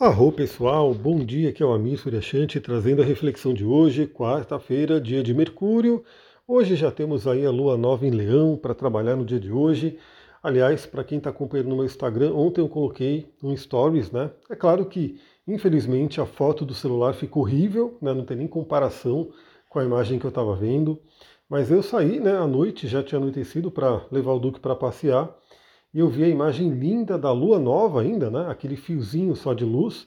Arro pessoal, bom dia, aqui é o Amir Suryashanti trazendo a reflexão de hoje, quarta-feira, dia de Mercúrio. Hoje já temos aí a Lua Nova em Leão para trabalhar no dia de hoje. Aliás, para quem está acompanhando no meu Instagram, ontem eu coloquei um stories, né? É claro que, infelizmente, a foto do celular ficou horrível, né? Não tem nem comparação com a imagem que eu estava vendo. Mas eu saí, né, à noite, já tinha anoitecido para levar o Duque para passear e eu vi a imagem linda da lua nova ainda, né? Aquele fiozinho só de luz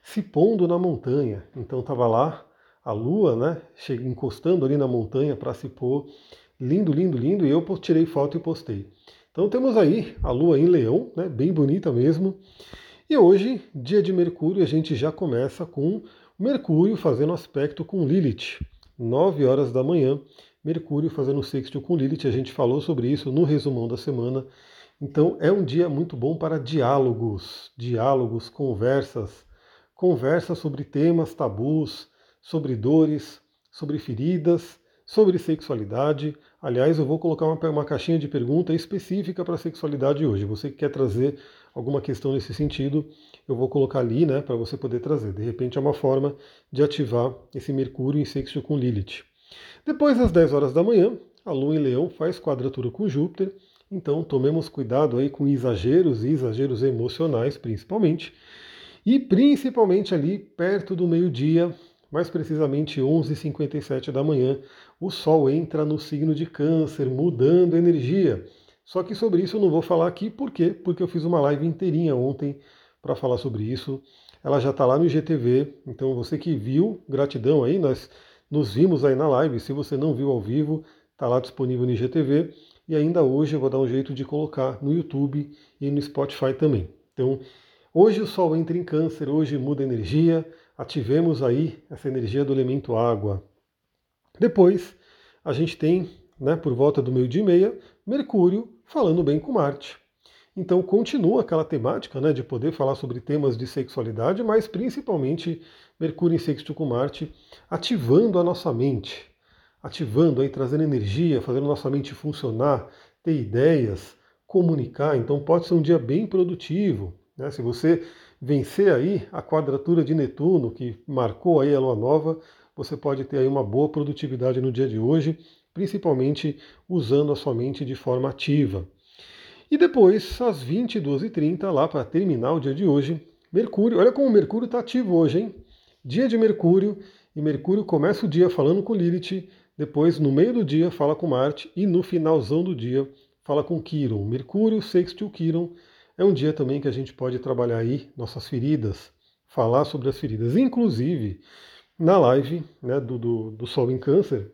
se pondo na montanha. Então estava lá a lua, né? Encostando ali na montanha para se pôr. Lindo, lindo, lindo. E eu tirei foto e postei. Então temos aí a lua em leão, né? Bem bonita mesmo. E hoje, dia de Mercúrio, a gente já começa com Mercúrio fazendo aspecto com Lilith. 9 horas da manhã, Mercúrio fazendo sexto com Lilith. A gente falou sobre isso no resumão da semana. Então é um dia muito bom para diálogos, diálogos, conversas, conversas sobre temas tabus, sobre dores, sobre feridas, sobre sexualidade. Aliás, eu vou colocar uma, uma caixinha de pergunta específica para sexualidade hoje. Você que quer trazer alguma questão nesse sentido, eu vou colocar ali, né, para você poder trazer. De repente é uma forma de ativar esse Mercúrio em sexto com Lilith. Depois das 10 horas da manhã, a Lua em Leão faz quadratura com Júpiter então tomemos cuidado aí com exageros e exageros emocionais, principalmente. E principalmente ali perto do meio-dia, mais precisamente 11h57 da manhã, o Sol entra no signo de Câncer, mudando energia. Só que sobre isso eu não vou falar aqui, por quê? Porque eu fiz uma live inteirinha ontem para falar sobre isso. Ela já está lá no IGTV, então você que viu, gratidão aí, nós nos vimos aí na live. Se você não viu ao vivo, está lá disponível no IGTV. E ainda hoje eu vou dar um jeito de colocar no YouTube e no Spotify também. Então, hoje o Sol entra em câncer, hoje muda a energia, ativemos aí essa energia do elemento água. Depois, a gente tem, né, por volta do meio dia e meia, Mercúrio falando bem com Marte. Então continua aquela temática né, de poder falar sobre temas de sexualidade, mas principalmente Mercúrio em sexto com Marte, ativando a nossa mente, ativando aí, trazendo energia, fazendo nossa mente funcionar, ter ideias, comunicar. Então pode ser um dia bem produtivo. Né? Se você vencer aí a quadratura de Netuno, que marcou aí a lua nova, você pode ter aí uma boa produtividade no dia de hoje, principalmente usando a sua mente de forma ativa. E depois, às 22h30, lá para terminar o dia de hoje, Mercúrio, olha como o Mercúrio está ativo hoje, hein? Dia de Mercúrio, e Mercúrio começa o dia falando com Lilith, depois, no meio do dia, fala com Marte e no finalzão do dia fala com Quiron. Mercúrio, sextil Quiron é um dia também que a gente pode trabalhar aí nossas feridas, falar sobre as feridas. Inclusive, na live né, do, do, do Sol em Câncer,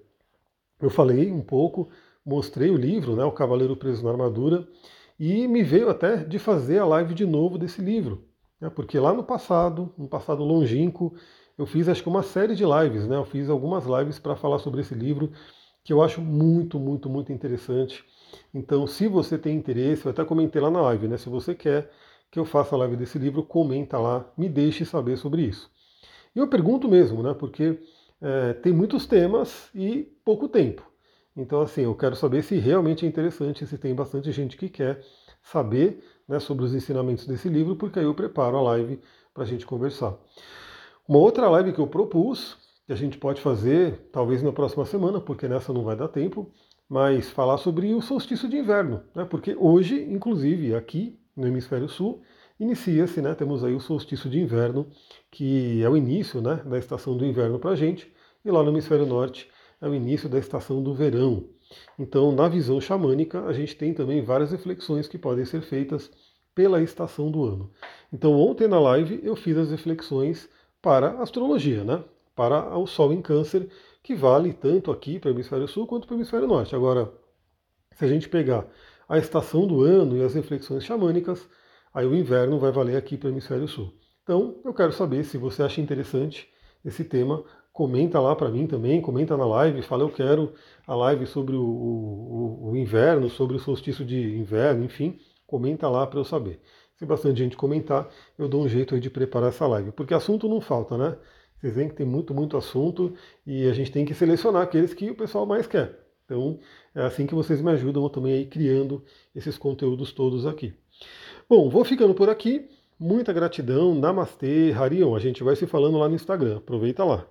eu falei um pouco, mostrei o livro, né, O Cavaleiro Preso na Armadura, e me veio até de fazer a live de novo desse livro. Né, porque lá no passado, no passado longínquo, eu fiz acho que uma série de lives, né? Eu fiz algumas lives para falar sobre esse livro que eu acho muito, muito, muito interessante. Então, se você tem interesse, eu até comentei lá na live, né? Se você quer que eu faça a live desse livro, comenta lá, me deixe saber sobre isso. E eu pergunto mesmo, né? Porque é, tem muitos temas e pouco tempo. Então, assim, eu quero saber se realmente é interessante, se tem bastante gente que quer saber né, sobre os ensinamentos desse livro, porque aí eu preparo a live para a gente conversar. Uma outra live que eu propus, que a gente pode fazer talvez na próxima semana, porque nessa não vai dar tempo, mas falar sobre o solstício de inverno, né? porque hoje, inclusive, aqui no hemisfério sul, inicia-se, né? temos aí o solstício de inverno, que é o início né, da estação do inverno para a gente, e lá no hemisfério norte é o início da estação do verão. Então, na visão xamânica, a gente tem também várias reflexões que podem ser feitas pela estação do ano. Então, ontem na live eu fiz as reflexões para a astrologia, né? para o Sol em Câncer, que vale tanto aqui para o hemisfério sul quanto para o hemisfério norte. Agora, se a gente pegar a estação do ano e as reflexões xamânicas, aí o inverno vai valer aqui para o hemisfério sul. Então, eu quero saber se você acha interessante esse tema. Comenta lá para mim também, comenta na live, fala eu quero a live sobre o, o, o inverno, sobre o solstício de inverno, enfim, comenta lá para eu saber se bastante gente comentar, eu dou um jeito de preparar essa live. Porque assunto não falta, né? Vocês veem que tem muito, muito assunto e a gente tem que selecionar aqueles que o pessoal mais quer. Então, é assim que vocês me ajudam também aí criando esses conteúdos todos aqui. Bom, vou ficando por aqui. Muita gratidão, Namastê, Harion. A gente vai se falando lá no Instagram. Aproveita lá.